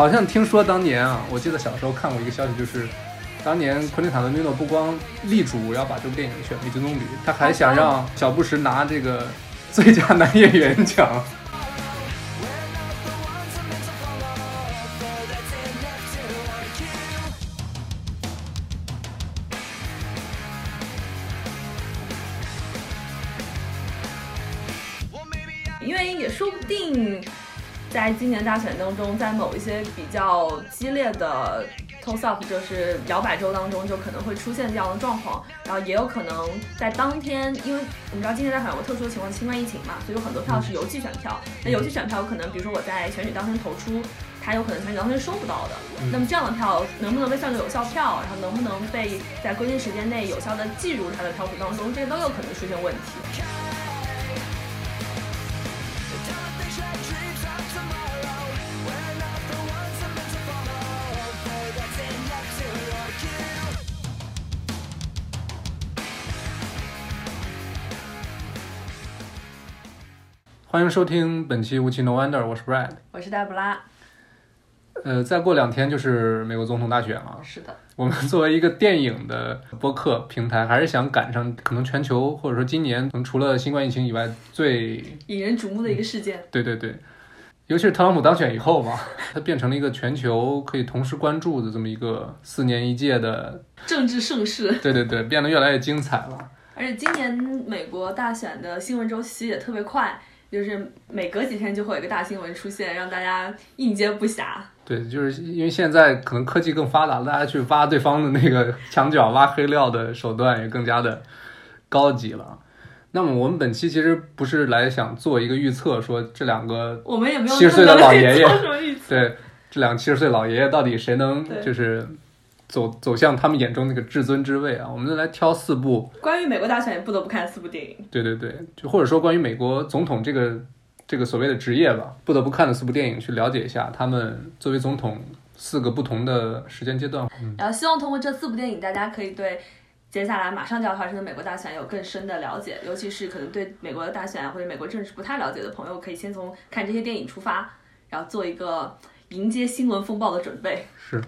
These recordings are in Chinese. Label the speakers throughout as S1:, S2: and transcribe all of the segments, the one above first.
S1: 好像听说当年啊，我记得小时候看过一个消息，就是当年昆汀塔伦蒂诺不光力主要把这部电影选为金棕榈，他还想让小布什拿这个最佳男演员奖。
S2: 在今年大选当中，在某一些比较激烈的 toss up，就是摇摆州当中，就可能会出现这样的状况。然后也有可能在当天，因为我们知道今年大选有个特殊的情况，新冠疫情嘛，所以有很多票是邮寄选票。那邮寄选票可能，比如说我在选举当天投出，它有可能选举当天收不到的。那么这样的票能不能被算作有效票？然后能不能被在规定时间内有效的计入它的票数当中？这些都有可能出现问题。
S1: 欢迎收听本期《无期 No Wonder》，我是 Brad，
S2: 我是黛布拉。
S1: 呃，再过两天就是美国总统大选了。
S2: 是的，
S1: 我们作为一个电影的播客平台，还是想赶上可能全球或者说今年，可能除了新冠疫情以外最
S2: 引人瞩目的一个事件。
S1: 对对对，尤其是特朗普当选以后嘛，它变成了一个全球可以同时关注的这么一个四年一届的
S2: 政治盛世。
S1: 对对对，变得越来越精彩了。
S2: 而且今年美国大选的新闻周期也特别快。就是每隔几天就会有一个大新闻出现，让大家应接不暇。
S1: 对，就是因为现在可能科技更发达，大家去挖对方的那个墙角、挖黑料的手段也更加的高级了。那么我们本期其实不是来想做一个预测，说这两个
S2: 我们也没有
S1: 七十岁的老爷爷，对，这两个七十岁老爷爷到底谁能就是。走走向他们眼中那个至尊之位啊！我们来挑四部
S2: 关于美国大选不得不看四部电影。
S1: 对对对，就或者说关于美国总统这个这个所谓的职业吧，不得不看的四部电影，去了解一下他们作为总统四个不同的时间阶段。
S2: 然后希望通过这四部电影，大家可以对接下来马上就要发生的美国大选有更深的了解，尤其是可能对美国的大选或者美国政治不太了解的朋友，可以先从看这些电影出发，然后做一个迎接新闻风暴的准备。
S1: 是。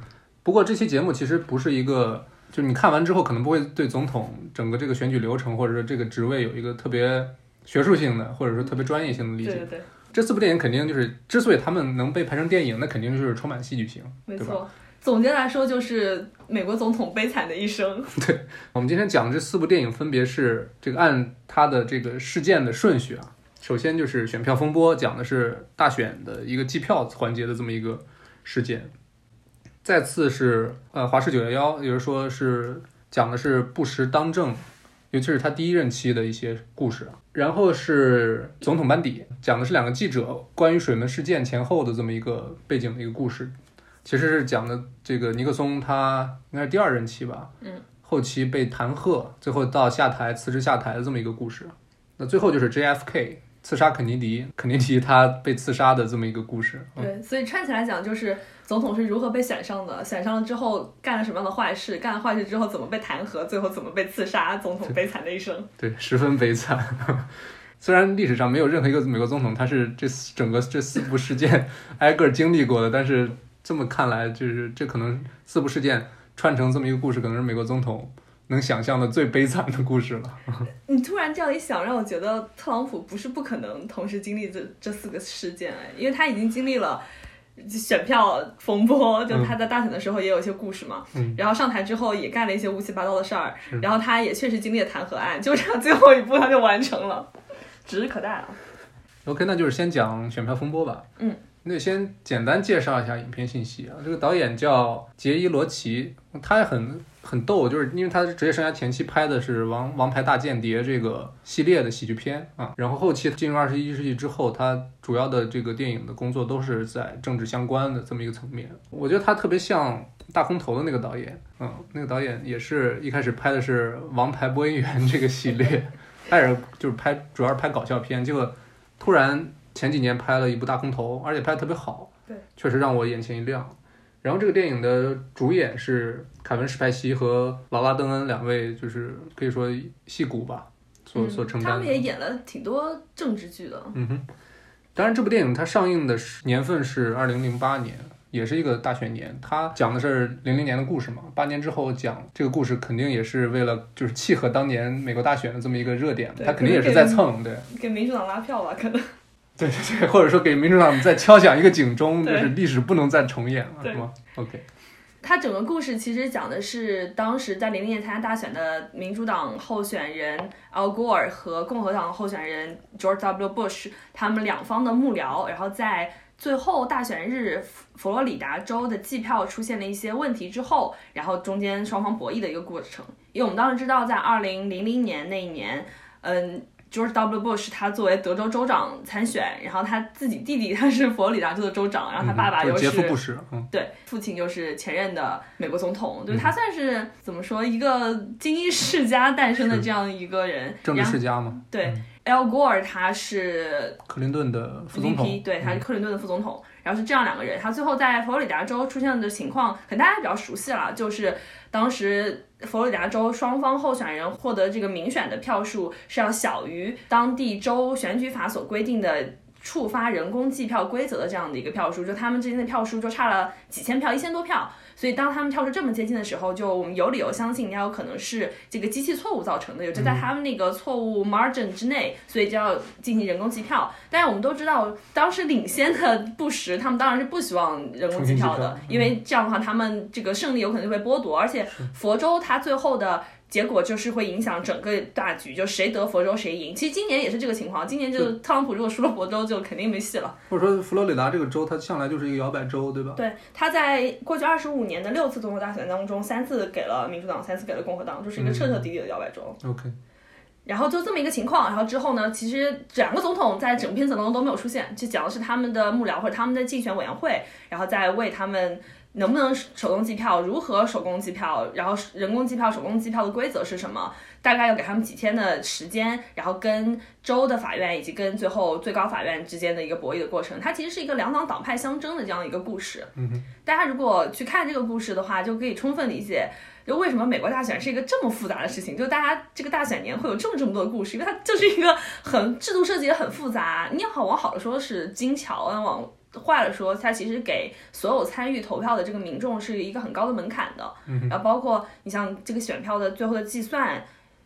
S1: 不过这期节目其实不是一个，就是你看完之后可能不会对总统整个这个选举流程或者说这个职位有一个特别学术性的或者说特别专业性的理解。
S2: 对对。
S1: 这四部电影肯定就是，之所以他们能被拍成电影，那肯定就是充满戏剧性，
S2: 没错。总结来说就是美国总统悲惨的一生。
S1: 对我们今天讲的这四部电影分别是这个按它的这个事件的顺序啊，首先就是选票风波，讲的是大选的一个计票环节的这么一个事件。再次是呃华氏九幺幺，也就是说是讲的是布什当政，尤其是他第一任期的一些故事。然后是总统班底，讲的是两个记者关于水门事件前后的这么一个背景的一个故事。其实是讲的这个尼克松他应该是第二任期吧，
S2: 嗯，
S1: 后期被弹劾，最后到下台辞职下台的这么一个故事。那最后就是 JFK 刺杀肯尼迪，肯尼迪他被刺杀的这么一个故事。
S2: 对，所以串起来讲就是。总统是如何被选上的？选上了之后干了什么样的坏事？干了坏事之后怎么被弹劾？最后怎么被刺杀？总统悲惨的一生。
S1: 对，十分悲惨。虽然历史上没有任何一个美国总统他是这整个这四部事件 挨个经历过的，但是这么看来，就是这可能四部事件串成这么一个故事，可能是美国总统能想象的最悲惨的故事了。
S2: 你突然这样一想，让我觉得特朗普不是不可能同时经历这这四个事件，因为他已经经历了。选票风波，就他在大选的时候也有一些故事嘛，然后上台之后也干了一些乌七八糟的事儿，然后他也确实经历了弹劾案，就这样最后一步他就完成了，指日可待啊。
S1: OK，那就是先讲选票风波吧。
S2: 嗯，
S1: 那先简单介绍一下影片信息啊，这个导演叫杰伊罗奇，他也很。很逗，就是因为他职业生涯前期拍的是《王王牌大间谍》这个系列的喜剧片啊，然后后期进入二十一世纪之后，他主要的这个电影的工作都是在政治相关的这么一个层面。我觉得他特别像《大空头》的那个导演，嗯，那个导演也是一开始拍的是《王牌播音员》这个系列，他也是就是拍主要是拍搞笑片，结果突然前几年拍了一部《大空头》，而且拍的特别好，
S2: 对，
S1: 确实让我眼前一亮。然后这个电影的主演是凯文·史派西和劳拉·邓恩两位，就是可以说戏骨吧，所所承担。他
S2: 们也演了挺多政治剧的。
S1: 嗯哼，当然这部电影它上映的年份是二零零八年，也是一个大选年。它讲的是零零年的故事嘛，八年之后讲这个故事，肯定也是为了就是契合当年美国大选的这么一个热点，
S2: 对
S1: 它肯定也是在蹭，对。
S2: 给民主党拉票吧，可能。
S1: 对对对，或者说给民主党再敲响一个警钟，就是历史不能再重演了，
S2: 对
S1: 是吗？OK，
S2: 它整个故事其实讲的是当时在零零年参加大选的民主党候选人 Al Gore 和共和党候选人 George W. Bush 他们两方的幕僚，然后在最后大选日佛佛罗里达州的计票出现了一些问题之后，然后中间双方博弈的一个过程。因为我们当时知道，在二零零零年那一年，嗯。George W. Bush 他作为德州州长参选，然后他自己弟弟他是佛罗里达州的州长，然后他爸爸又
S1: 是杰夫布什，嗯，
S2: 对，父亲又是前任的美国总统，对他算是怎么说一个精英世家诞生的这样一个人。
S1: 政治世家嘛，
S2: 对，Al Gore 他是
S1: 克林顿的副总统
S2: 对，他是
S1: 嗯
S2: 克林顿的副总统。然后是这样两个人，他最后在佛罗里达州出现的情况，可能大家比较熟悉了，就是当时佛罗里达州双方候选人获得这个民选的票数是要小于当地州选举法所规定的。触发人工计票规则的这样的一个票数，就他们之间的票数就差了几千票，一千多票。所以当他们跳出这么接近的时候，就我们有理由相信，也有可能是这个机器错误造成的，也就在他们那个错误 margin 之内，所以就要进行人工计票。但是我们都知道，当时领先的布什他们当然是不希望人工计票的因为这样的话他们这个胜利有可能会被剥夺，而且佛州它最后的。结果就是会影响整个大局，就谁得佛州谁赢。其实今年也是这个情况，今年就是特朗普如果输了佛州，就肯定没戏了。
S1: 或者说佛罗里达这个州，它向来就是一个摇摆州，对吧？
S2: 对，他在过去二十五年的六次总统大选当中，三次给了民主党，三次给了共和党，就是一个彻彻底底的摇摆州。
S1: OK，
S2: 然后就这么一个情况，然后之后呢，其实两个总统在整篇词当中都没有出现，就讲的是他们的幕僚或者他们的竞选委员会，然后在为他们能不能手动计票，如何手工计票，然后人工计票、手工计票的规则是什么，大概要给他们几天的时间，然后跟州的法院以及跟最后最高法院之间的一个博弈的过程。它其实是一个两党党派相争的这样一个故事。
S1: 嗯哼，
S2: 大家如果去看这个故事的话，就可以充分理解。就为什么美国大选是一个这么复杂的事情？就大家这个大选年会有这么这么多的故事，因为它就是一个很制度设计也很复杂。你好往好的说是精巧，往坏了说，它其实给所有参与投票的这个民众是一个很高的门槛的。
S1: 嗯
S2: 然后包括你像这个选票的最后的计算，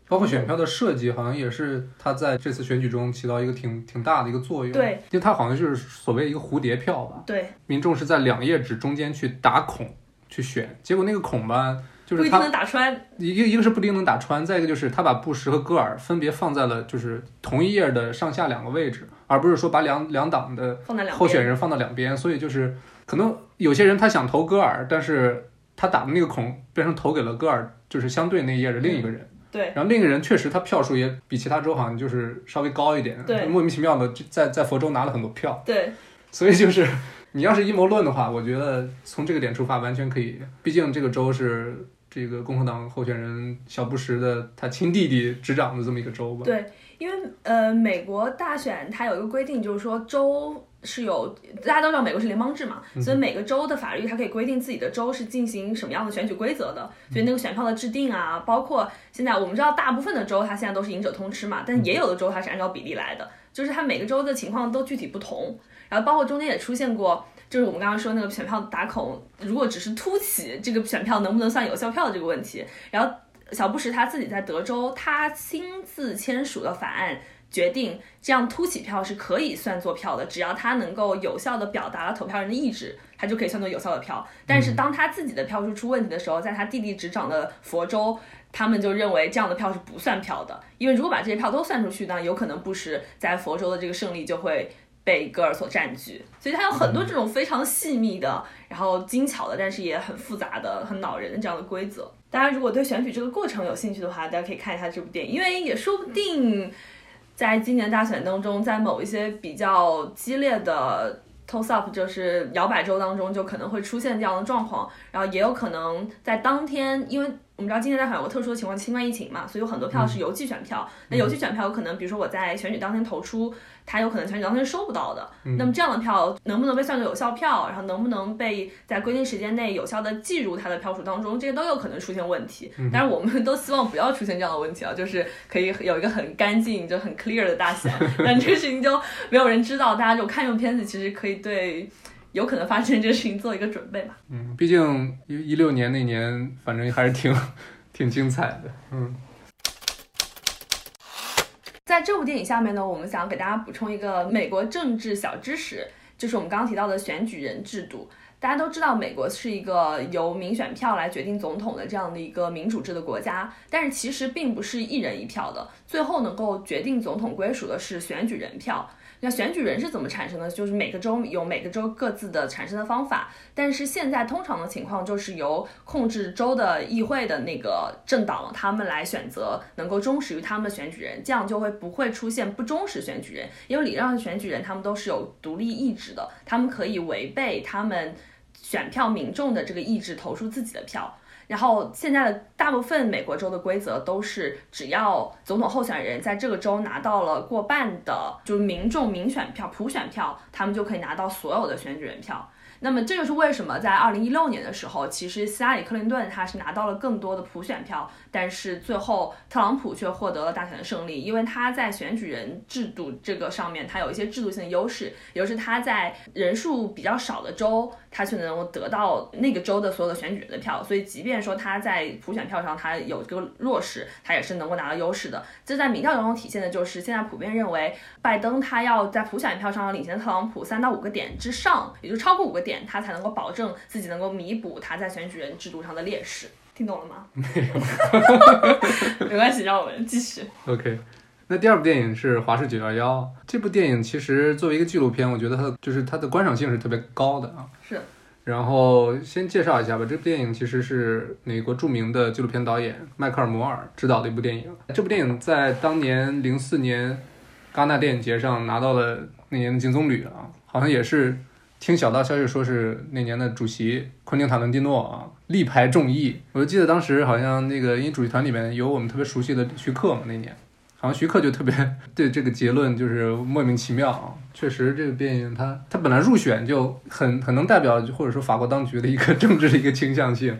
S1: 包括选票的设计，好像也是它在这次选举中起到一个挺挺大的一个作用。
S2: 对，
S1: 因为它好像就是所谓一个蝴蝶票吧，
S2: 对，
S1: 民众是在两页纸中间去打孔去选，结果那个孔吧，就是它
S2: 不一定能打穿。
S1: 一个一个是不一定能打穿，再一个就是他把布什和戈尔分别放在了就是同一页的上下两个位置，而不是说把两两党的候选人放到两边，所以就是可能有些人他想投戈尔，但是他打的那个孔变成投给了戈尔，就是相对那一页的另一个人。
S2: 对，
S1: 然后另一个人确实他票数也比其他州好像就是稍微高一点，
S2: 对。
S1: 莫名其妙的就在在佛州拿了很多票，
S2: 对，
S1: 所以就是你要是阴谋论的话，我觉得从这个点出发完全可以，毕竟这个州是这个共和党候选人小布什的他亲弟弟执掌的这么一个州吧。
S2: 对，因为呃，美国大选它有一个规定，就是说州是有大家都知道美国是联邦制嘛，所以每个州的法律它可以规定自己的州是进行什么样的选举规则的，所以那个选票的制定啊，包括现在我们知道大部分的州它现在都是赢者通吃嘛，但也有的州它是按照比例来的，就是它每个州的情况都具体不同，然后包括中间也出现过。就是我们刚刚说那个选票打孔，如果只是凸起这个选票能不能算有效票的这个问题，然后小布什他自己在德州，他亲自签署的法案决定，这样凸起票是可以算作票的，只要他能够有效的表达了投票人的意志，他就可以算作有效的票。但是当他自己的票数出问题的时候，在他弟弟执掌的佛州，他们就认为这样的票是不算票的，因为如果把这些票都算出去呢，有可能布什在佛州的这个胜利就会。被戈尔所占据，所以他有很多这种非常细密的，然后精巧的，但是也很复杂的、很恼人的这样的规则。大家如果对选举这个过程有兴趣的话，大家可以看一下这部电影，因为也说不定在今年大选当中，在某一些比较激烈的 toss up，就是摇摆州当中，就可能会出现这样的状况，然后也有可能在当天，因为。我们知道今年大选有个特殊的情况，新冠疫情嘛，所以有很多票是邮寄选票。那邮寄选票有可能，比如说我在选举当天投出，它有可能选举当天是收不到的。那么这样的票能不能被算作有效票，然后能不能被在规定时间内有效的计入它的票数当中，这些都有可能出现问题。但是，我们都希望不要出现这样的问题啊，就是可以有一个很干净、就很 clear 的大选。但这个事情就没有人知道，大家就看这种片子，其实可以对。有可能发生这个事情做一个准备吧。
S1: 嗯，毕竟一一六年那年，反正还是挺 挺精彩的。嗯，
S2: 在这部电影下面呢，我们想给大家补充一个美国政治小知识，就是我们刚刚提到的选举人制度。大家都知道，美国是一个由民选票来决定总统的这样的一个民主制的国家，但是其实并不是一人一票的，最后能够决定总统归属的是选举人票。那选举人是怎么产生的？就是每个州有每个州各自的产生的方法，但是现在通常的情况就是由控制州的议会的那个政党，他们来选择能够忠实于他们的选举人，这样就会不会出现不忠实选举人，因为理论上选举人他们都是有独立意志的，他们可以违背他们选票民众的这个意志投出自己的票。然后现在的大部分美国州的规则都是，只要总统候选人在这个州拿到了过半的，就是民众民选票、普选票，他们就可以拿到所有的选举人票。那么这就是为什么在二零一六年的时候，其实希拉里·克林顿他是拿到了更多的普选票，但是最后特朗普却获得了大选的胜利，因为他在选举人制度这个上面，他有一些制度性的优势，也就是他在人数比较少的州。他却能够得到那个州的所有的选举人的票，所以即便说他在普选票上他有这个弱势，他也是能够拿到优势的。这在民调当中体现的就是现在普遍认为拜登他要在普选票上领先特朗普三到五个点之上，也就超过五个点，他才能够保证自己能够弥补他在选举人制度上的劣势。听懂了吗？
S1: 没有，
S2: 没关系，让我们继续。
S1: OK。那第二部电影是《华氏九幺幺》。这部电影其实作为一个纪录片，我觉得它就是它的观赏性是特别高的啊。
S2: 是。
S1: 然后先介绍一下吧，这部电影其实是美国著名的纪录片导演迈克尔·摩尔执导的一部电影。这部电影在当年零四年戛纳电影节上拿到了那年的金棕榈啊，好像也是听小道消息说是那年的主席昆汀·塔伦蒂诺啊力排众议。我就记得当时好像那个因为主席团里面有我们特别熟悉的徐克嘛，那年。好像徐克就特别对这个结论就是莫名其妙啊，确实这个电影他 他本来入选就很很能代表或者说法国当局的一个政治的一个倾向性。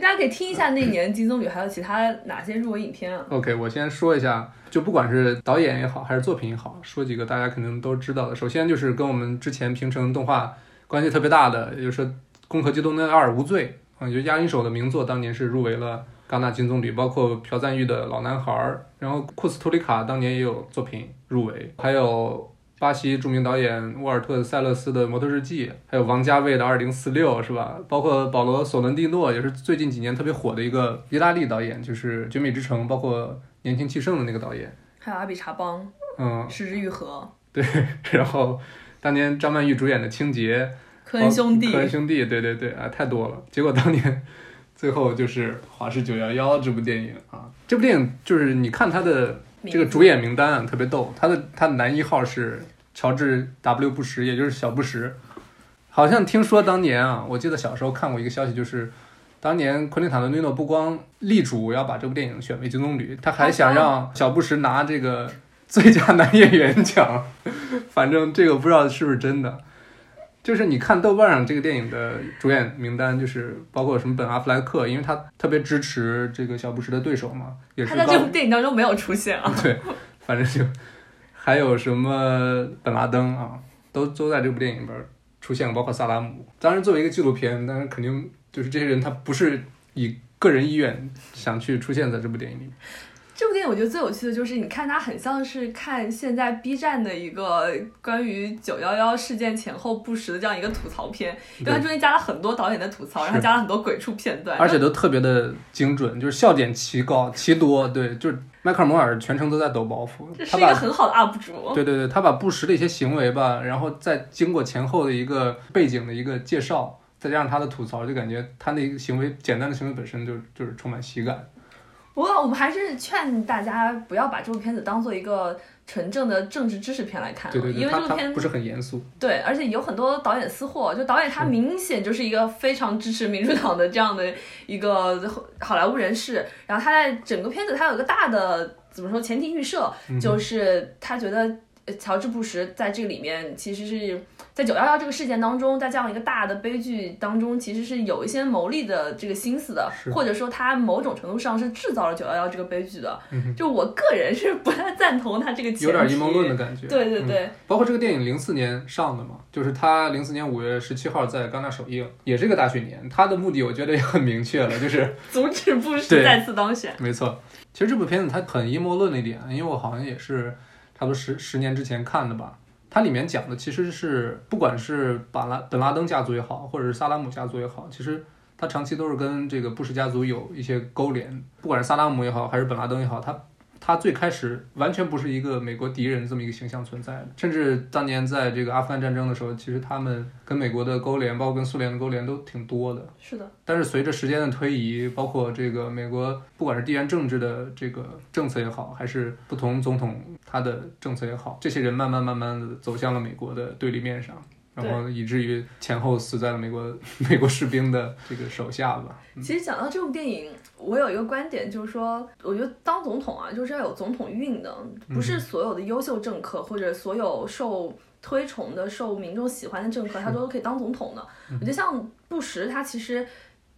S2: 大家可以听一下那年金棕榈还有其他哪些入围影片啊
S1: ？OK，我先说一下，就不管是导演也好还是作品也好，说几个大家可能都知道的。首先就是跟我们之前平成动画关系特别大的，也就是《攻壳机动队二：无罪》啊，就押韵手的名作，当年是入围了。戛纳金棕榈，包括朴赞玉的《老男孩》，然后库斯图里卡当年也有作品入围，还有巴西著名导演沃尔特·塞勒斯的《摩托日记》，还有王家卫的《二零四六》，是吧？包括保罗·索伦蒂诺，也是最近几年特别火的一个意大利导演，就是《绝美之城》，包括《年轻气盛》的那个导演，
S2: 还有阿比查邦，
S1: 嗯，
S2: 失之愈合，
S1: 对，然后当年张曼玉主演的《清洁》，
S2: 科恩兄弟，
S1: 科恩兄弟，对对对，啊，太多了，结果当年。最后就是《华氏九幺幺》这部电影啊，这部电影就是你看它的这个主演名单啊，特别逗。他的他男一号是乔治 ·W· 布什，也就是小布什。好像听说当年啊，我记得小时候看过一个消息，就是当年昆汀·塔伦蒂诺不光力主要把这部电影选为金棕榈，他还想让小布什拿这个最佳男演员奖。反正这个不知道是不是真的。就是你看豆瓣上这个电影的主演名单，就是包括什么本阿弗莱克，因为他特别支持这个小布什的对手嘛，也是
S2: 他在这部电影当中没有出现啊。
S1: 对，反正就还有什么本拉登啊，都都在这部电影里边出现，包括萨达姆。当然，作为一个纪录片，但是肯定就是这些人他不是以个人意愿想去出现在这部电影里。
S2: 这部电影我觉得最有趣的就是，你看它很像是看现在 B 站的一个关于九幺幺事件前后不时的这样一个吐槽片，因为它中间加了很多导演的吐槽，然后加了很多鬼畜片段，
S1: 而且都特别的精准，就是笑点奇高奇多。对，就是迈克尔·摩尔全程都在抖包袱，
S2: 这是一个很好的 UP 主。
S1: 对对对，他把不实的一些行为吧，然后再经过前后的一个背景的一个介绍，再加上他的吐槽，就感觉他那个行为简单的行为本身就就是充满喜感。
S2: 不过，我们还是劝大家不要把这部片子当做一个纯正的政治知识片来看，
S1: 对对对，
S2: 因为这部片
S1: 不是很严肃。
S2: 对，而且有很多导演私货，就导演他明显就是一个非常支持民主党的这样的一个好莱坞人士，然后他在整个片子他有一个大的怎么说前提预设，就是他觉得。呃乔治·布什在这里面其实是在九幺幺这个事件当中，在这样一个大的悲剧当中，其实是有一些谋利的这个心思的，或者说他某种程度上是制造了九幺幺这个悲剧的。
S1: 嗯
S2: 就我个人是不太赞同他这个
S1: 有点阴谋论的感觉。嗯
S2: 对对对，
S1: 包括这个电影零四年上的嘛，就是他零四年五月十七号在戛纳首映，也是个大选年。他的目的我觉得也很明确了，就是
S2: 阻止布什再次当选。
S1: 没错。其实这部片子它很阴谋论的一点，因为我好像也是差不多十十年之前看的吧。它里面讲的其实是，不管是巴拉本拉登家族也好，或者是萨拉姆家族也好，其实他长期都是跟这个布什家族有一些勾连。不管是萨拉姆也好，还是本拉登也好，他他最开始完全不是一个美国敌人这么一个形象存在的，甚至当年在这个阿富汗战争的时候，其实他们跟美国的勾连，包括跟苏联的勾连都挺多的。
S2: 是的，
S1: 但是随着时间的推移，包括这个美国不管是地缘政治的这个政策也好，还是不同总统他的政策也好，这些人慢慢慢慢的走向了美国的对立面上，然后以至于前后死在了美国美国士兵的这个手下吧。
S2: 其实讲到这部电影，我有一个观点，就是说，我觉得当总统啊，就是要有总统运的，不是所有的优秀政客或者所有受推崇的、受民众喜欢的政客，他都可以当总统的。我觉得像布什，他其实。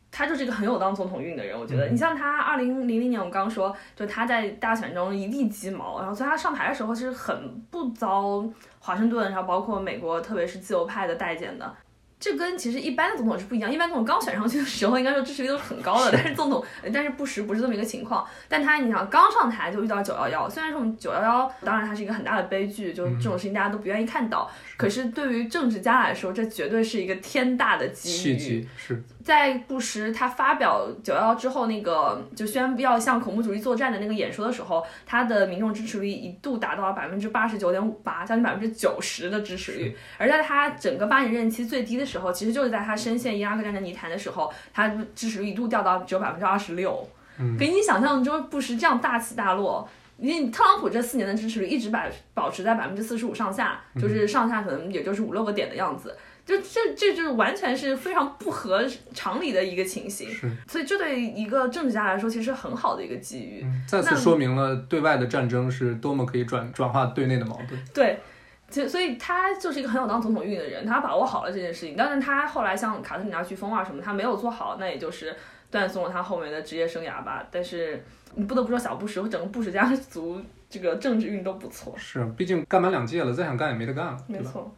S2: 他就是一个很有当总统运的人，我觉得。你像他二零零零年，我们刚刚说，就他在大选中一地鸡毛，然后所以他上台的时候其实很不遭华盛顿，然后包括美国，特别是自由派的待见的。这跟其实一般的总统是不一样，一般总统刚选上去的时候，应该说支持率都是很高的，但是总统，但是布什不是这么一个情况。但他你想刚上台就遇到九幺幺，虽然说我们九幺幺当然它是一个很大的悲剧，就这种事情大家都不愿意看到，可是对于政治家来说，这绝对是一个天大的机遇。
S1: 是
S2: 在布什他发表九幺幺之后，那个就宣布要向恐怖主义作战的那个演说的时候，他的民众支持率一度达到了百分之八十九点五八，将近百分之九十的支持率。而在他整个八年任期最低的时候，其实就是在他深陷伊拉克战争泥潭的时候，他支持率一度掉到只有百分之二十六。
S1: 嗯
S2: 给你想象中布什这样大起大落。你特朗普这四年的支持率一直百保持在百分之四十五上下，就是上下可能也就是五六个点的样子，就这这就是完全是非常不合常理的一个情形。
S1: 是，
S2: 所以这对一个政治家来说，其实很好的一个机遇。
S1: 嗯再次说明了对外的战争是多么可以转转化对内的矛盾。
S2: 对，其实所以他就是一个很有当总统运的人，他把握好了这件事情。但是他后来像卡特里娜飓风啊什么，他没有做好，那也就是断送了他后面的职业生涯吧。但是你不得不说，小布什和整个布什家族这个政治运都不错。
S1: 是，毕竟干满两届了，再想干也没得干了，
S2: 没错。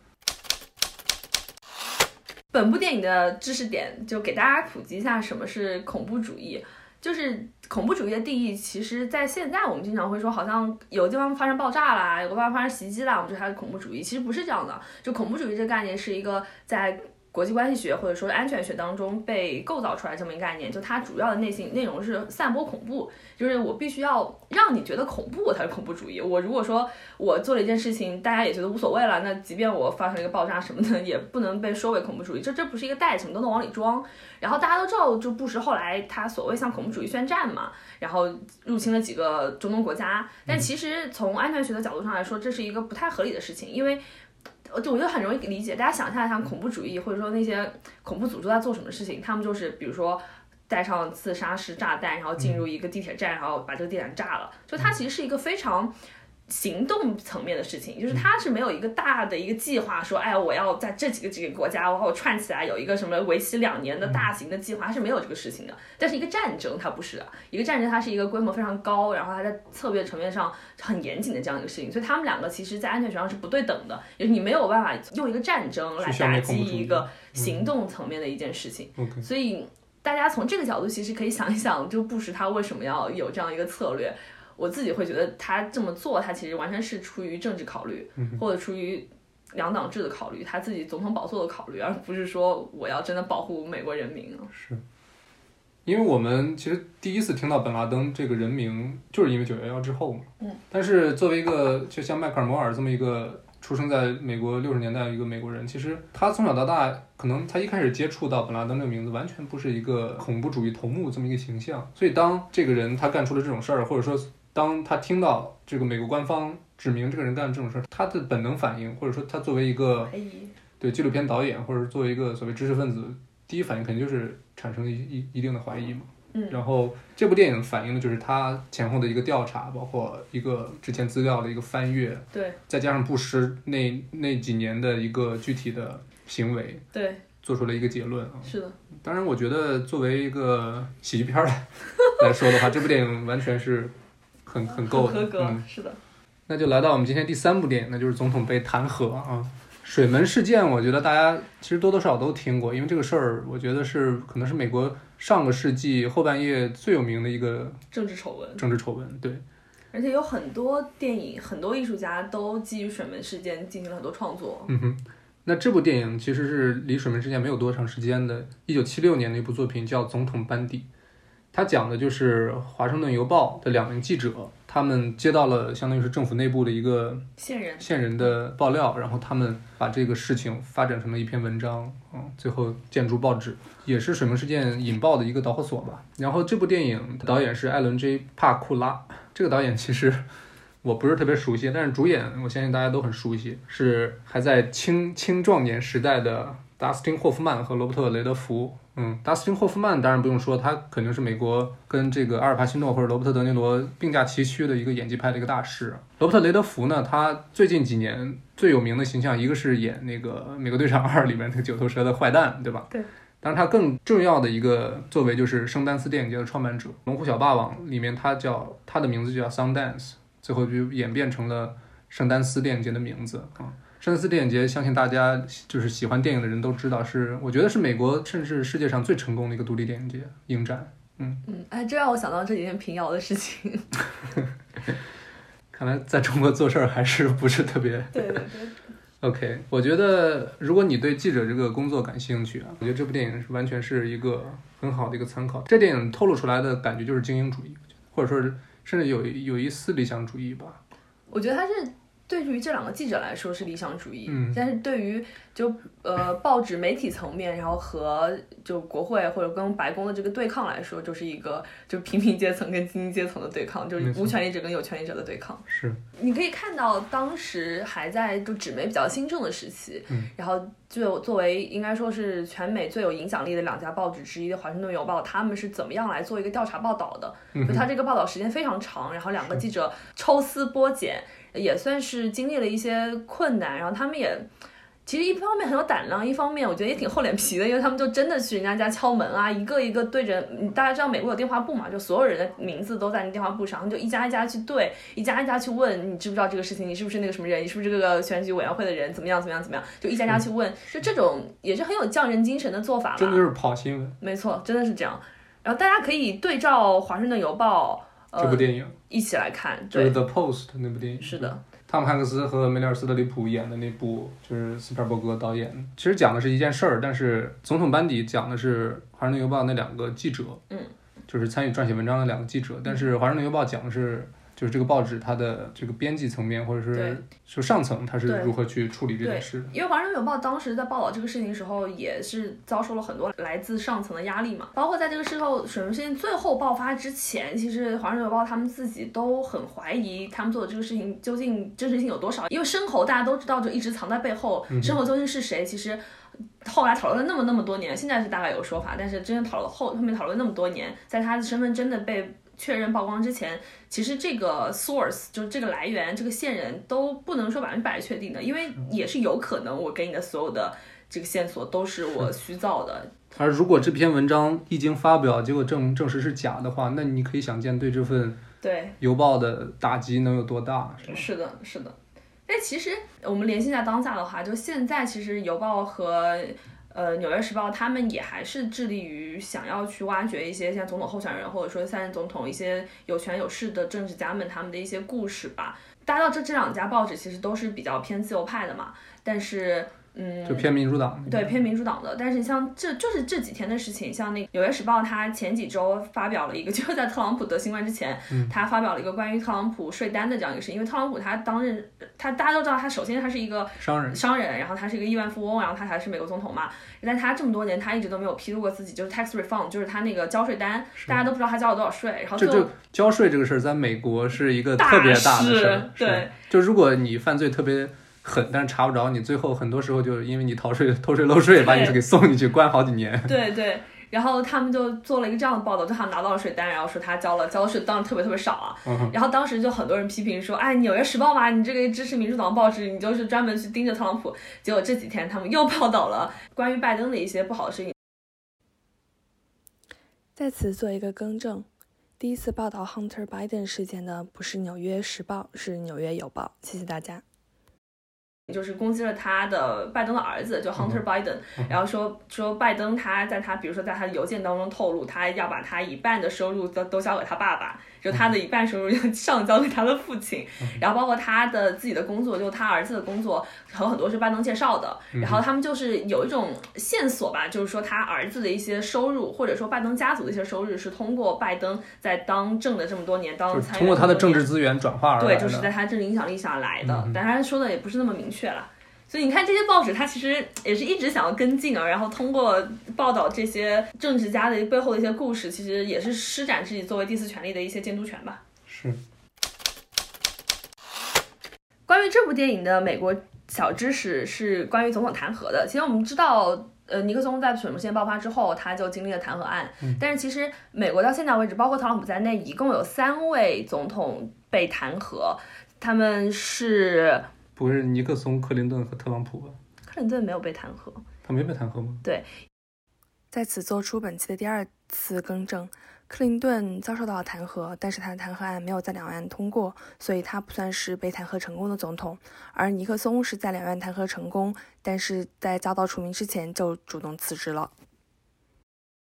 S2: 本部电影的知识点就给大家普及一下什么是恐怖主义。就是恐怖主义的定义，其实，在现在我们经常会说，好像有地方发生爆炸啦，有个地方发生袭击啦，我们觉得它是恐怖主义。其实不是这样的，就恐怖主义这个概念是一个在国际关系学或者说安全学当中被构造出来这么一个概念，就它主要的内心内容是散播恐怖，就是我必须要让你觉得恐怖，才是恐怖主义。我如果说我做了一件事情，大家也觉得无所谓了，那即便我发生了一个爆炸什么的，也不能被说为恐怖主义。这这不是一个袋子，什么都能往里装。然后大家都知道，就布什后来他所谓向恐怖主义宣战嘛，然后入侵了几个中东国家。但其实从安全学的角度上来说，这是一个不太合理的事情，因为。呃就我觉得很容易理解，大家想象一下恐怖主义或者说那些恐怖组织在做什么事情，他们就是比如说带上自杀式炸弹，然后进入一个地铁站，然后把这个地铁站炸了。就它其实是一个非常行动层面的事情，就是他是没有一个大的一个计划，说哎我要在这几个几个国家，然后串起来有一个什么为期两年的大型的计划，它是没有这个事情的。但是一个战争它不是的，一个战争它是一个规模非常高，然后它在策略层面上很严谨的这样一个事情，所以他们两个其实在安全学上是不对等的，就是你没有办法用一个战争来打击一个行动层面的一件事情。所以大家从这个角度其实可以想一想，就布什他为什么要有这样一个策略。我自己会觉得他这么做，他其实完全是出于政治考虑，或者出于两党制的考虑，他自己总统宝座的考虑，而不是说我要真的保护美国人民啊。
S1: 是，因为我们其实第一次听到本拉登这个人名，就是因为九幺幺之后嘛。
S2: 嗯。
S1: 但是作为一个就像迈克尔·摩尔这么一个出生在美国六十年代的一个美国人，其实他从小到大，可能他一开始接触到本拉登这个名字，完全不是一个恐怖主义头目这么一个形象。所以当这个人他干出了这种事儿，或者说当他听到这个美国官方指明这个人干这种事儿，他的本能反应，或者说他作为一个，对纪录片导演，或者作为一个所谓知识分子，第一反应肯定就是产生一一一定的怀疑嘛。
S2: 嗯。
S1: 然后这部电影反映的就是他前后的一个调查，包括一个之前资料的一个翻阅，
S2: 对。
S1: 再加上布什那那几年的一个具体的行为，
S2: 对，
S1: 做出了一个结论啊。
S2: 是的，
S1: 当然，我觉得作为一个喜剧片儿来来说的话，这部电影完全是很很够的。
S2: 合格，
S1: 嗯，
S2: 是的，
S1: 那就来到我们今天第三部电影，那就是总统被弹劾啊。水门事件，我觉得大家其实多多少少都听过，因为这个事儿，我觉得是可能是美国上个世纪后半叶最有名的一个
S2: 政治丑闻。
S1: 政治丑闻。对，
S2: 而且有很多电影、很多艺术家都基于水门事件进行了很多创作。
S1: 嗯哼。那这部电影其实是离水门事件没有多长时间的，一九七六年的一部作品叫《总统班底》，它讲的就是《华盛顿邮报》的两名记者，他们接到了相当于是政府内部的一个
S2: 线人，
S1: 线人的爆料，然后他们把这个事情发展成了一篇文章，嗯，最后建筑报纸，也是水门事件引爆的一个导火索吧。然后这部电影的导演是艾伦 ·J· 帕库拉，这个导演其实我不是特别熟悉，但是主演我相信大家都很熟悉，是还在青青壮年时代的达斯汀·霍夫曼和罗伯特·雷德福。嗯，达斯汀·霍夫曼当然不用说，他肯定是美国跟这个阿尔帕西诺或者罗伯特·德尼罗并驾齐驱的一个演技派的一个大师。罗伯特·雷德福呢，他最近几年最有名的形象，一个是演那个《美国队长二》里面那个九头蛇的坏蛋，对吧？
S2: 对。
S1: 但是，他更重要的一个作为就是圣丹斯电影节的创办者，《龙虎小霸王》里面他叫他的名字就叫 Sundance，最后就演变成了圣丹斯电影节的名字啊。圣丹斯电影节，相信大家就是喜欢电影的人都知道，是我觉得是美国甚至世界上最成功的一个独立电影节影展。
S2: 嗯嗯，哎，这让我想到这几天平遥的事情。
S1: 看来在中国做事儿还是不是特别
S2: 对对对。
S1: OK，我觉得如果你对记者这个工作感兴趣啊，我觉得这部电影是完全是一个很好的一个参考。这电影透露出来的感觉就是精英主义，或者说是甚至有有一丝理想主义吧。
S2: 我觉得他是对于这两个记者来说是理想主义，
S1: 嗯。
S2: 但是对于就呃报纸媒体层面，然后和就国会或者跟白宫的这个对抗来说，就是一个就平民阶层跟精英阶层的对抗，就是无权利者跟有权利者的对抗。
S1: 是，
S2: 你可以看到，当时还在就纸媒比较兴盛的时期，
S1: 嗯。
S2: 然后就作为应该说是全美最有影响力的两家报纸之一的《华盛顿邮报》，他们是怎么样来做一个调查报道的？
S1: 嗯
S2: 就他这个报道时间非常长，然后两个记者抽丝剥茧，也算是经历了一些困难，然后他们也。其实一方面很有胆量，一方面我觉得也挺厚脸皮的，因为他们就真的去人家家敲门啊，一个一个对着，嗯大家知道美国有电话簿嘛，就所有人的名字都在那电话簿上，就一家一家去对，一家一家去问，你知不知道这个事情？你是不是那个什么人？你是不是这个选举委员会的人？怎么样？怎么样？怎么样？就一家家去问，就这种也是很有匠人精神的做法吧。
S1: 真的就是跑新闻。
S2: 没错，真的是这样。然后大家可以对照《华盛顿邮报》呃
S1: 这部电影
S2: 一起来看，
S1: 就是，《The Post》那部电影。
S2: 是的，
S1: 汤姆汉克斯和梅里尔·斯特里普演的那部，就是斯皮尔伯格导演。其实讲的是一件事儿，但是总统班底讲的是《华盛顿邮报》那两个记者，
S2: 嗯，
S1: 就是参与撰写文章的两个记者。但是《华盛顿邮报》讲的是，就是这个报纸它的这个编辑层面，或者是就上层，它是如何去处理这件事。
S2: 因为《华盛顿邮报》当时在报道这个事情的时候，也是遭受了很多来自上层的压力嘛。包括在这个事后水门事件最后爆发之前，其实《华盛顿邮报》他们自己都很怀疑他们做的这个事情究竟真实性有多少。因为申猴大家都知道，就一直藏在背后，申猴究竟是谁？其实后来讨论了那么那么多年，现在是大概有说法，但是真正讨论后后面讨论那么多年，在他的身份真的被确认曝光之前，其实这个 source 就是这个来源，这个线人都不能说百分之百确定的，因为也是有可能我给你的所有的这个线索都是我虚造的。
S1: 而如果这篇文章一经发表，结果证证实是假的话，那你可以想见对这份
S2: 对，
S1: 邮报的打击能有多大，是？
S2: 是的，是的。但其实我们联系一下当下的话，就现在其实邮报和呃《纽约时报》他们也还是致力于想要去挖掘一些像总统候选人或者说现任总统一些有权有势的政治家们他们的一些故事吧。大家知道这这两家报纸其实都是比较偏自由派的嘛，但是嗯，
S1: 就偏民主党。
S2: 对偏民主党的，但是像这就是这几天的事情，像那个《纽约时报》，它前几周发表了一个，就是在特朗普得新冠之前，
S1: 嗯
S2: 他发表了一个关于特朗普税单的这样一个事情。因为特朗普他当任，他大家都知道，他首先他是一个
S1: 商人
S2: 商人，然后他是一个亿万富翁，然后他才是美国总统嘛。但他这么多年，他一直都没有披露过自己就是 tax refund，就是他那个交税单，大家都不知道他交了多少税。然后
S1: 这
S2: 最后
S1: 这交税这个事儿，在美国是一个特别大的
S2: 事
S1: 事儿。
S2: 对，
S1: 就如果你犯罪特别狠，但是查不着你，最后很多时候就是因为你逃税、偷税漏税，把你给送进去关好几年。
S2: 对对，然后他们就做了一个这样的报道，就他拿到了税单，然后说他交了交的税当然特别特别少啊。
S1: 嗯
S2: 然后当时就很多人批评说，哎，《纽约时报》嘛，你这个支持民主党报纸，你就是专门去盯着特朗普。结果这几天他们又报道了关于拜登的一些不好的事情。
S3: 在此做一个更正，第一次报道 Hunter Biden 事件的不是《纽约时报》，是《纽约邮报》。谢谢大家。
S2: 就是攻击了他的拜登的儿子，就 Hunter Biden，、然后说说拜登他在他比如说在他的邮件当中透露，他要把他一半的收入都都交给他爸爸，就他的一半收入要 上交给他的父亲，然后包括他的自己的工作，就他儿子的工作有很多是拜登介绍的，然后他们就是有一种线索吧，就是说他儿子的一些收入，或者说拜登家族的一些收入是通过拜登在当政的这么多年，当
S1: 就是
S2: 参议
S1: 通过他的政治资源转化而来
S2: 对，就是在他政治影响力下来的，
S1: 嗯
S2: 但是他说的也不是那么明确了。所以你看，这些报纸它其实也是一直想要跟进啊，然后通过报道这些政治家的背后的一些故事，其实也是施展自己作为第四权力的一些监督权吧。
S1: 是
S2: 关于这部电影的美国小知识是关于总统弹劾的。其实我们知道，呃，尼克松在水门事件爆发之后，他就经历了弹劾案。但是其实美国到现在为止，包括特朗普在内，一共有三位总统被弹劾，他们是
S1: 不是尼克松、克林顿和特朗普吧？
S2: 克林顿没有被弹劾。
S1: 他没被弹劾吗？
S3: 对在此做出本期的第二次更正，克林顿遭受到了弹劾，但是他的弹劾案没有在两院通过，所以他不算是被弹劾成功的总统。而尼克松是在两院弹劾成功，但是在遭到除名之前就主动辞职了。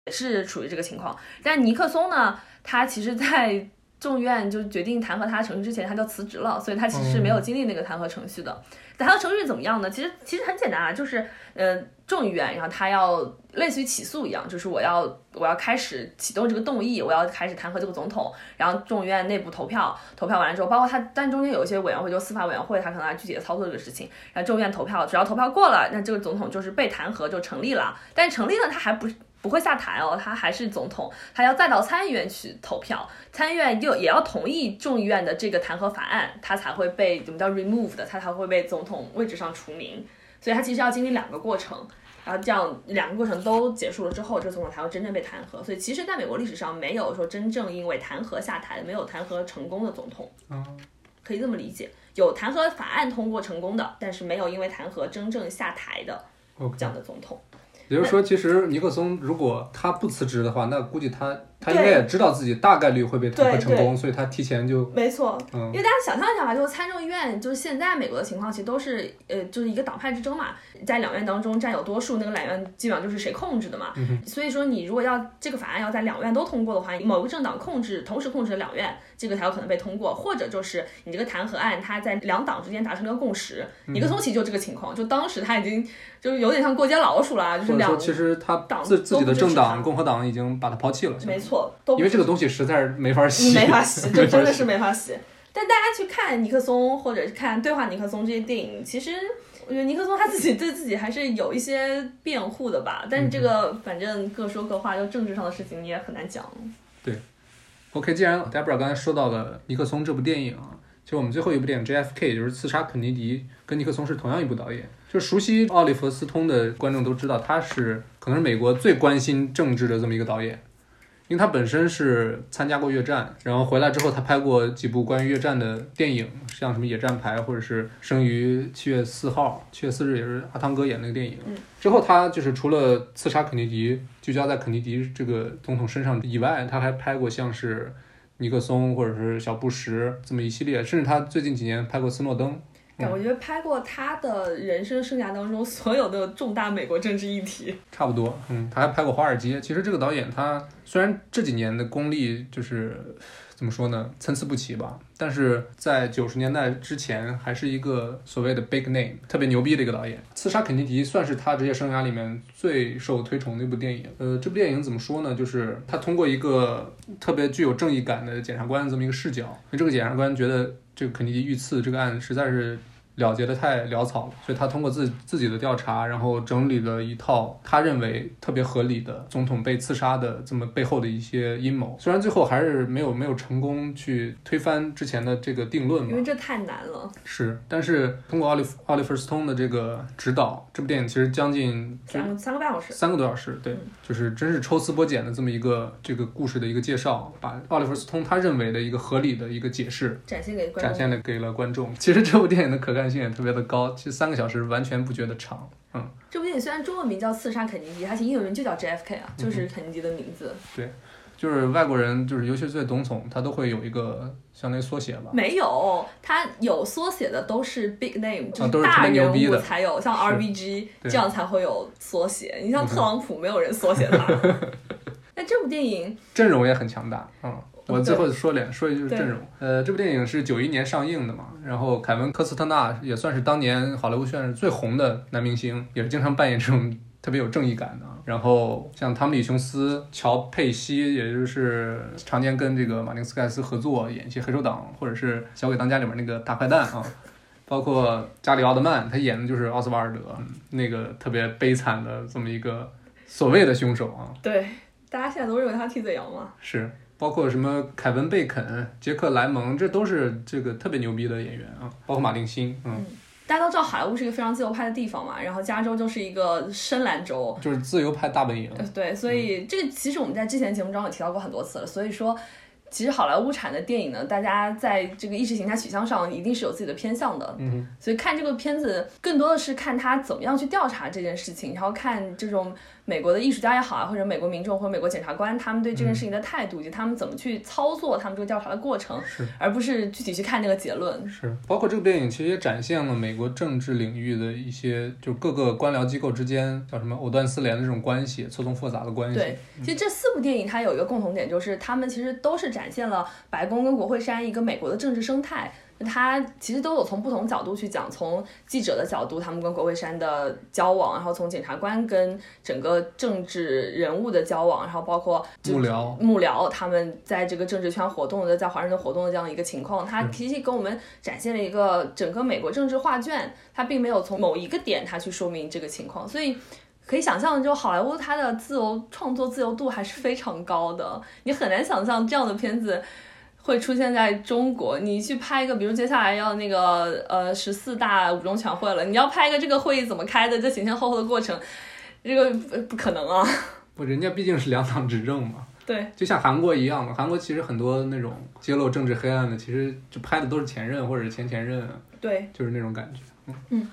S2: 也是处于这个情况。但尼克松呢，他其实，在众院就决定弹劾他程序之前，他就辞职了，所以他其实没有经历那个弹劾程序的。弹劾程序怎么样呢？其实其实很简单啊，就是呃众议院，然后他要类似于起诉一样，就是我要我要开始启动这个动议，我要开始弹劾这个总统，然后众议院内部投票，投票完了之后，包括他，但中间有一些委员会，就司法委员会，他可能来具体的操作这个事情，然后众议院投票，只要投票过了，那这个总统就是被弹劾就成立了，但成立了他还不不会下台哦，他还是总统，他要再到参议院去投票，参议院又也要同意众议院的这个弹劾法案，他才会被怎么叫 remove 的他才会被总统位置上除名，所以他其实要经历两个过程。然后这样两个过程都结束了之后，这个总统才会真正被弹劾。所以其实，在美国历史上没有说真正因为弹劾下台，没有弹劾成功的总统，
S1: 嗯，
S2: 可以这么理解。有弹劾法案通过成功的，但是没有因为弹劾真正下台的这样的总统。
S1: 也就是说，其实尼克松如果他不辞职的话，那估计他他应该也知道自己大概率会被弹劾成功，所以他提前就
S2: 没错，
S1: 嗯
S2: 因为大家想象一下吧，就是参众议院，就是现在美国的情况，其实都是呃，就是一个党派之争嘛，在两院当中占有多数，那个两院基本上就是谁控制的嘛。所以说，你如果要这个法案要在两院都通过的话，某个政党控制同时控制了两院，这个才有可能被通过，或者就是你这个弹劾案，它在两党之间达成了一个共识。尼克松其实就这个情况，就当时他已经就是有点像过街老鼠了，就是两
S1: 其实他
S2: 党
S1: 自自己的政党共和党已经把他抛弃了，
S2: 没错，都
S1: 因为这个东西实在是没法洗，
S2: 没法洗，就真的是没法洗。但大家去看尼克松或者是看《对话尼克松》这些电影，其实我觉得尼克松他自己对自己还是有一些辩护的吧。但是这个反正各说各话，就政治上的事情你也很难讲。
S1: 对 OK，既然 Debra 刚才说到了尼克松这部电影啊，其实我们最后一部电影 JFK 就是刺杀肯尼迪，跟尼克松是同样一部导演。就熟悉奥利弗斯通的观众都知道，他是可能是美国最关心政治的这么一个导演，因为他本身是参加过越战，然后回来之后他拍过几部关于越战的电影，像什么《野战排》或者是《生于七月四号》，七月四日也是阿汤哥演那个电影。
S2: 嗯
S1: 之后他就是除了刺杀肯尼迪，聚焦在肯尼迪这个总统身上以外，他还拍过像是尼克松或者是小布什这么一系列，甚至他最近几年拍过斯诺登。
S2: 对我觉得拍过他的人生生涯当中所有的重大美国政治议题，
S1: 差不多，嗯，他还拍过《华尔街》。其实这个导演他虽然这几年的功力就是怎么说呢，参差不齐吧，但是在九十年代之前还是一个所谓的 big name，特别牛逼的一个导演。《刺杀肯尼迪》算是他职业生涯里面最受推崇的一部电影。呃，这部电影怎么说呢？就是他通过一个特别具有正义感的检察官这么一个视角，因为这个检察官觉得这个肯尼迪遇刺这个案实在是了结的太潦草了，所以他通过自自己的调查，然后整理了一套他认为特别合理的总统被刺杀的这么背后的一些阴谋。虽然最后还是没有没有成功去推翻之前的这个定论嘛，
S2: 因为这太难了。
S1: 是，但是通过奥利奥利弗斯通的这个指导，这部电影其实将近
S2: 三个三个半小时，
S1: 三个多小时，对，就是真是抽丝剥茧的这么一个这个故事的一个介绍，把奥利弗斯通他认为的一个合理的一个解释
S2: 展现给观众，
S1: 展现了给了观众。其实这部电影的可看性也特别的高，其实三个小时完全不觉得长。嗯，
S2: 这部电影虽然中文名叫《刺杀肯尼迪》，它其实英文就叫 JFK 啊，就是肯尼迪的名字。
S1: 对，就是外国人，就是尤其是对总统，他都会有一个相当于缩写吧。
S2: 没有，他有缩写的都是 big name，就
S1: 是
S2: 大人物才有，像 RBG 这样才会有缩写。你像
S1: 嗯
S2: 特朗普，没有人缩写他。那这部电影
S1: 阵容也很强大，嗯。我最后说两说一句就是阵容，呃，这部电影是九一年上映的嘛，然后凯文科斯特纳也算是当年好莱坞算是最红的男明星，也是经常扮演这种特别有正义感的。然后像汤姆里琼斯、乔佩西，也就是常年跟这个马丁斯盖斯合作演一些黑手党或者是《小鬼当家》里面那个大坏蛋啊，包括加里奥德曼，他演的就是奥斯瓦尔德，嗯那个特别悲惨的这么一个所谓的凶手啊。
S2: 对，大家现在都认为他替罪羊嘛。
S1: 是，包括什么凯文贝肯、杰克莱蒙，这都是这个特别牛逼的演员啊，包括马丁辛，嗯，
S2: 大家都知道好莱坞是一个非常自由派的地方嘛，然后加州就是一个深蓝州，
S1: 就是自由派大本营。
S2: 呃对，所以这个其实我们在之前节目中也提到过很多次了。所以说，其实好莱坞产的电影呢，大家在这个意识形态取向上一定是有自己的偏向的。
S1: 嗯
S2: 所以看这个片子，更多的是看他怎么样去调查这件事情，然后看这种美国的艺术家也好啊，或者美国民众或者美国检察官他们对这件事情的态度，以及他们怎么去操作他们这个调查的过程，
S1: 是
S2: 而不是具体去看那个结论。
S1: 是，包括这部电影其实也展现了美国政治领域的一些，就各个官僚机构之间叫什么藕断丝连的这种关系，错综复杂的关系。
S2: 对，其实这四部电影它有一个共同点，就是他们其实都是展现了白宫跟国会山一个美国的政治生态。它其实都有从不同角度去讲，从记者的角度，他们跟国会山的交往，然后从检察官跟整个政治人物的交往，然后包括
S1: 幕僚
S2: 幕僚他们在这个政治圈活动的，在华盛顿活动的这样一个情况，他其实给我们展现了一个整个美国政治画卷，他并没有从某一个点他去说明这个情况，所以。可以想象，就好莱坞它的自由创作自由度还是非常高的，你很难想象这样的片子会出现在中国。你去拍一个，比如接下来要那个呃十四大五中全会了，你要拍一个这个会议怎么开的，这前前后后的过程，这个不不可能啊。
S1: 不，人家毕竟是两党执政嘛，
S2: 对，
S1: 就像韩国一样嘛。韩国其实很多那种揭露政治黑暗的，其实就拍的都是前任或者是前前任，
S2: 对，
S1: 就是那种感觉。嗯。
S2: 嗯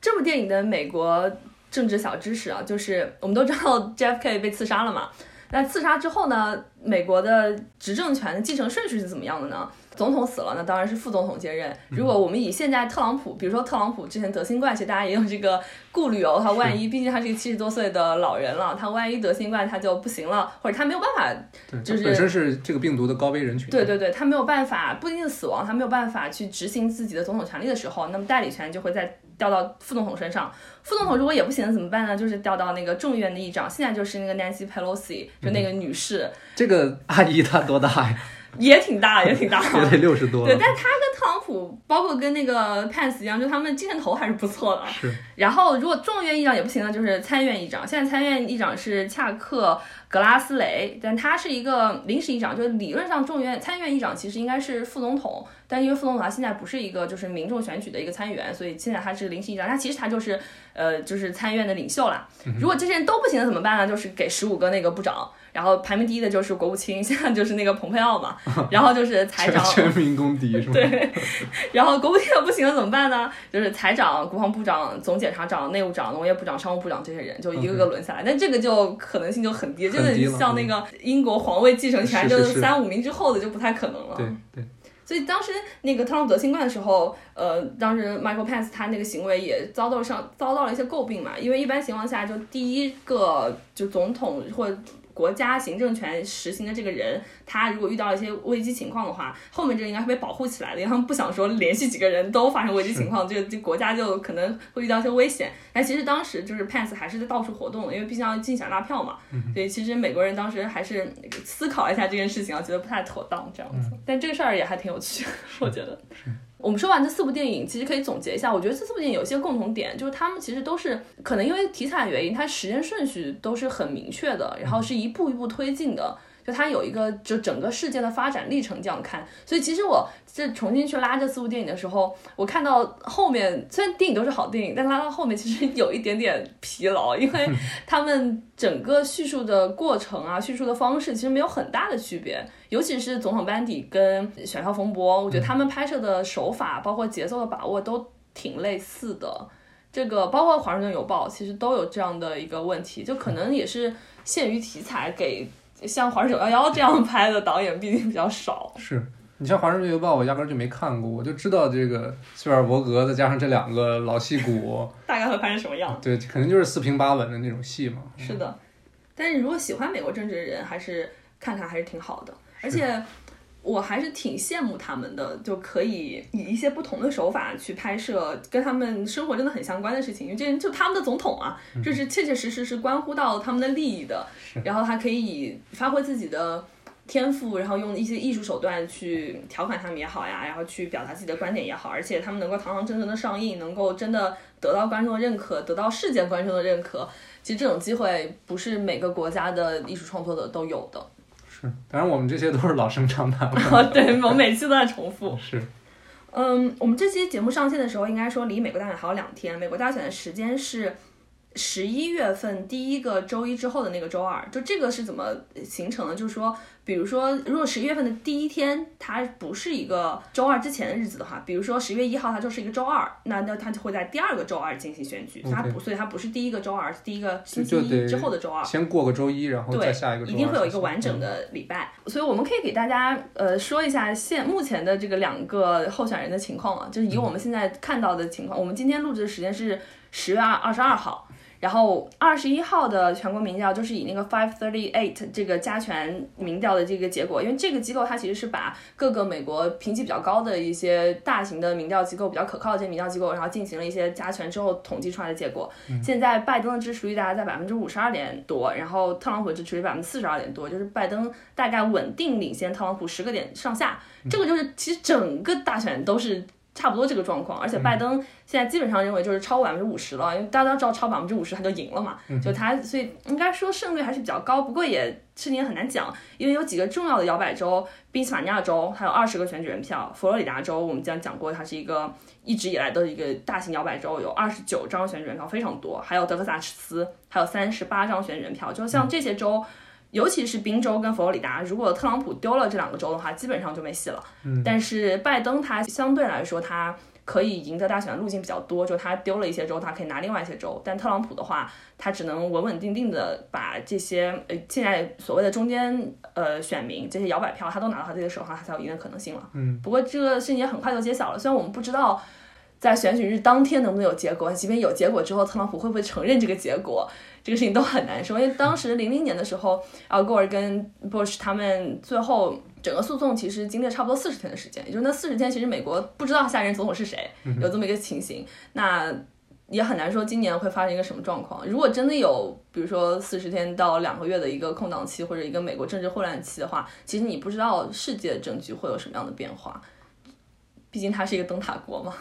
S2: 这部电影的美国政治小知识啊，就是我们都知道 JFK 被刺杀了嘛。那刺杀之后呢，美国的执政权的继承顺序是怎么样的呢？总统死了，那当然是副总统接任。如果我们以现在特朗普，比如说特朗普之前得新冠，其实大家也有这个顾虑哦，他万一，毕竟他是一个七十多岁的老人了，他万一得新冠他就不行了，或者他没有办法
S1: 对，
S2: 就是
S1: 本身是这个病毒的高危人群。
S2: 对对对，他没有办法，不一定是死亡，他没有办法去执行自己的总统权利的时候，那么代理权就会再调到副总统身上。副总统如果也不行怎么办呢？就是调到那个众议院的议长，现在就是那个 Nancy Pelosi，就那个女士，
S1: 这个阿姨她多大呀？
S2: 也挺大，也挺大。
S1: 也得六十多
S2: 对，但她跟特朗普，包括跟那个 Pence 一样，就他们精神头还是不错的。
S1: 是，
S2: 然后如果众议院议长也不行呢，就是参议院议长。现在参议院议长是恰克格拉斯雷，但他是一个临时议长，就是理论上众议院参议院议长其实应该是副总统，但因为副总统他现在不是一个就是民众选举的一个参议员，所以现在他是临时议长。他其实他就是呃就是参议院的领袖啦。如果这些人都不行了怎么办呢？就是给十五个那个部长。然后排名第一的就是国务卿，现在就是那个蓬佩奥嘛，然后就是财长，
S1: 全民公敌是吗？
S2: 对，然后国务卿不行了怎么办呢？就是财长、国防部长、总检察长、内务长、农业部长、商务部长这些人就一个个轮下来，但这个就可能性就很低，真的
S1: 很低了
S2: 像那个英国皇位继承权，
S1: 是
S2: 就是三五名之后的就不太可能了。
S1: 对对，
S2: 所以当时那个特朗普得新冠的时候，呃，当时 Michael Pence 他那个行为也遭到上遭到了一些诟病嘛，因为一般情况下，就第一个就总统或国家行政权实行的这个人，他如果遇到一些危机情况的话，后面这个应该会被保护起来的，因为他们不想说连续几个人都发生危机情况，这个 这国家就可能会遇到一些危险。但其实当时就是 Pence 还是在到处活动，因为毕竟要竞选拉票嘛，所以其实美国人当时还是思考一下这件事情啊，觉得不太妥当这样子。但这个事儿也还挺有趣，我觉得。我们说完这四部电影，其实可以总结一下，我觉得这四部电影有一些共同点，就是他们其实都是可能因为题材原因，它时间顺序都是很明确的，然后是一步一步推进的。就它有一个就整个事件的发展历程这样看，所以其实我这重新去拉这四部电影的时候，我看到后面虽然电影都是好电影，但拉到后面其实有一点点疲劳，因为 他们整个叙述的过程啊，叙述的方式其实没有很大的区别，尤其是总统班底跟选票风波，我觉得他们拍摄的手法包括节奏的把握都挺类似的。这个包括《华盛顿邮报》其实都有这样的一个问题，就可能也是限于题材给。像《华氏九幺幺》这样拍的导演毕竟比较少。
S1: 是你像《华盛顿邮报》，我压根就没看过，我就知道这个斯皮尔伯格再加上这两个老戏骨，
S2: 大概会拍成什么样？
S1: 对，肯定就是四平八稳的那种戏嘛。
S2: 是的，但是如果喜欢美国政治的人，还是看看还是挺好的，而且。我还是挺羡慕他们的，就可以以一些不同的手法去拍摄跟他们生活真的很相关的事情，因为这人就他们的总统啊，这是切切实实是关乎到他们的利益的。然后他可以以发挥自己的天赋，然后用一些艺术手段去调侃他们也好呀，然后去表达自己的观点也好，而且他们能够堂堂正正的上映，能够真的得到观众的认可，得到世界观众的认可。其实这种机会不是每个国家的艺术创作者都有的。
S1: 当然，我们这些都是老生常谈
S2: 了。对，我每期都在重复。
S1: 是，
S2: 嗯，我们这期节目上线的时候，应该说离美国大选还有两天。美国大选的时间是。十一月份第一个周一之后的那个周二，就这个是怎么形成的？就是说，比如说，如果十一月份的第一天它不是一个周二之前的日子的话，比如说十月一号它就是一个周二，那那它就会在第二个周二进行选举，它不，所以它不是第一个周二，是第一个星期一之后的周二。
S1: 先过个周一，然后再下一个周
S2: 二。一定会有一个完整的礼拜，所以我们可以给大家呃说一下现目前的这个两个候选人的情况啊，就是以我们现在看到的情况，我们今天录制的时间是十月二二十二号。然后二十一号的全国民调就是以那个 five thirty eight 这个加权民调的这个结果，因为这个机构它其实是把各个美国评级比较高的一些大型的民调机构比较可靠的这些民调机构，然后进行了一些加权之后统计出来的结果。现在拜登的支持率大概在百分之五十二点多，然后特朗普支持率百分之四十二点多，就是拜登大概稳定领先特朗普十个点上下。这个就是其实整个大选都是。差不多这个状况，而且拜登现在基本上认为就是超过百分之五十了，因为大家都知道超百分之五十他就赢了嘛，就他所以应该说胜率还是比较高，不过也事情也很难讲，因为有几个重要的摇摆州，宾夕法尼亚州还有二十个选举人票，佛罗里达州我们将讲过它是一个一直以来的一个大型摇摆州，有二十九张选举人票非常多，还有德克萨斯还有三十八张选举人票，就像这些州。尤其是宾州跟佛罗里达，如果特朗普丢了这两个州的话，基本上就没戏了。嗯，但是拜登他相对来说，他可以赢得大选的路径比较多，就他丢了一些州，他可以拿另外一些州。但特朗普的话，他只能稳稳定定的把这些呃现在所谓的中间呃选民这些摇摆票，他都拿到他自己的手上，他才有赢的可能性了。嗯，不过这个事情也很快就揭晓了，虽然我们不知道。在选举日当天能不能有结果？即便有结果之后，特朗普会不会承认这个结果？这个事情都很难说。因为当时零零年的时候，啊，戈尔跟 Bush 他们最后整个诉讼其实经历了差不多四十天的时间，也就是那四十天，其实美国不知道下一任总统是谁，有这么一个情形。那也很难说今年会发生一个什么状况。如果真的有，比如说四十天到两个月的一个空档期，或者一个美国政治混乱期的话，其实你不知道世界政局会有什么样的变化。毕竟它是一个灯塔国嘛。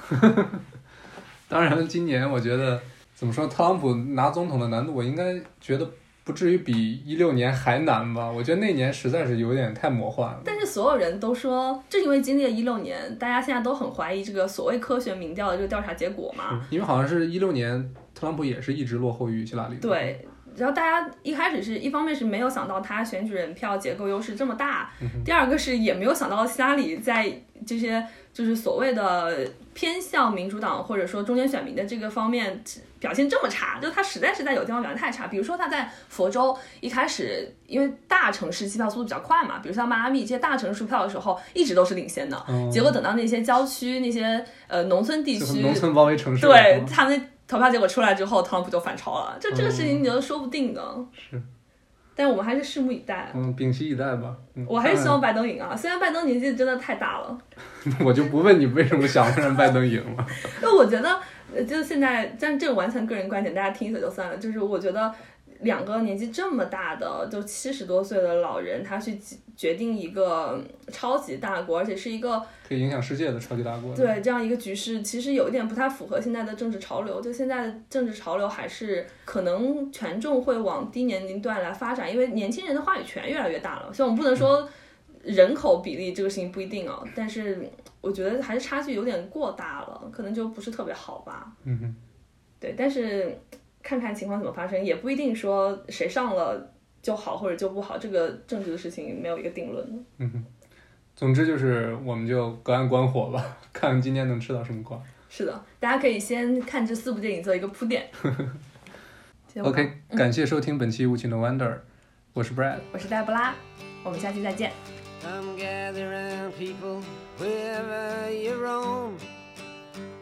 S1: 当然，今年我觉得怎么说，特朗普拿总统的难度，我应该觉得不至于比一六年还难吧？我觉得那年实在是有点太魔幻了。
S2: 但是所有人都说，正因为经历了一六年，大家现在都很怀疑这个所谓科学民调的这个调查结果嘛。
S1: 因为好像是一六年，特朗普也是一直落后于希拉里。
S2: 对。然后大家一开始是一方面是没有想到他选举人票结构优势这么大，第二个是也没有想到希拉里在这些就是所谓的偏向民主党或者说中间选民的这个方面表现这么差，就他实在是在有地方表现太差。比如说他在佛州一开始因为大城市计票速度比较快嘛，比如像迈阿密这些大城市出票的时候一直都是领先的，结果等到那些郊区那些呃农村地区，
S1: 农村包围城市，
S2: 对他们。投票结果出来之后，特朗普就反超了，就这个事情你都说不定的。
S1: 是，
S2: 但我们还是拭目以待。
S1: 嗯，屏息以待吧。
S2: 我还是希望拜登赢啊，虽然拜登年纪真的太大了。
S1: 我就不问你为什么想让拜登赢了。
S2: 那我觉得呃，就现在，但这个完全个人观点，大家听一下就算了。就是我觉得两个年纪这么大的，就七十多岁的老人，他去决定一个超级大国，而且是一个
S1: 可以影响世界的超级大国。
S2: 对这样一个局势，其实有一点不太符合现在的政治潮流。就现在的政治潮流，还是可能权重会往低年龄段来发展，因为年轻人的话语权越来越大了。所以我们不能说人口比例这个事情不一定啊，但是。我觉得还是差距有点过大了，可能就不是特别好吧。
S1: 嗯哼，
S2: 对，但是看看情况怎么发生，也不一定说谁上了就好或者就不好，这个政治的事情没有一个定论。
S1: 嗯哼，总之就是我们就隔岸观火吧，看今天能吃到什么瓜。
S2: 是的，大家可以先看这四部电影做一个铺垫。
S1: OK，感谢收听本期《无情的 Wonder》，我是 Brad，
S2: 我是黛布拉，我们下期再见。
S4: Come gather round people wherever you roam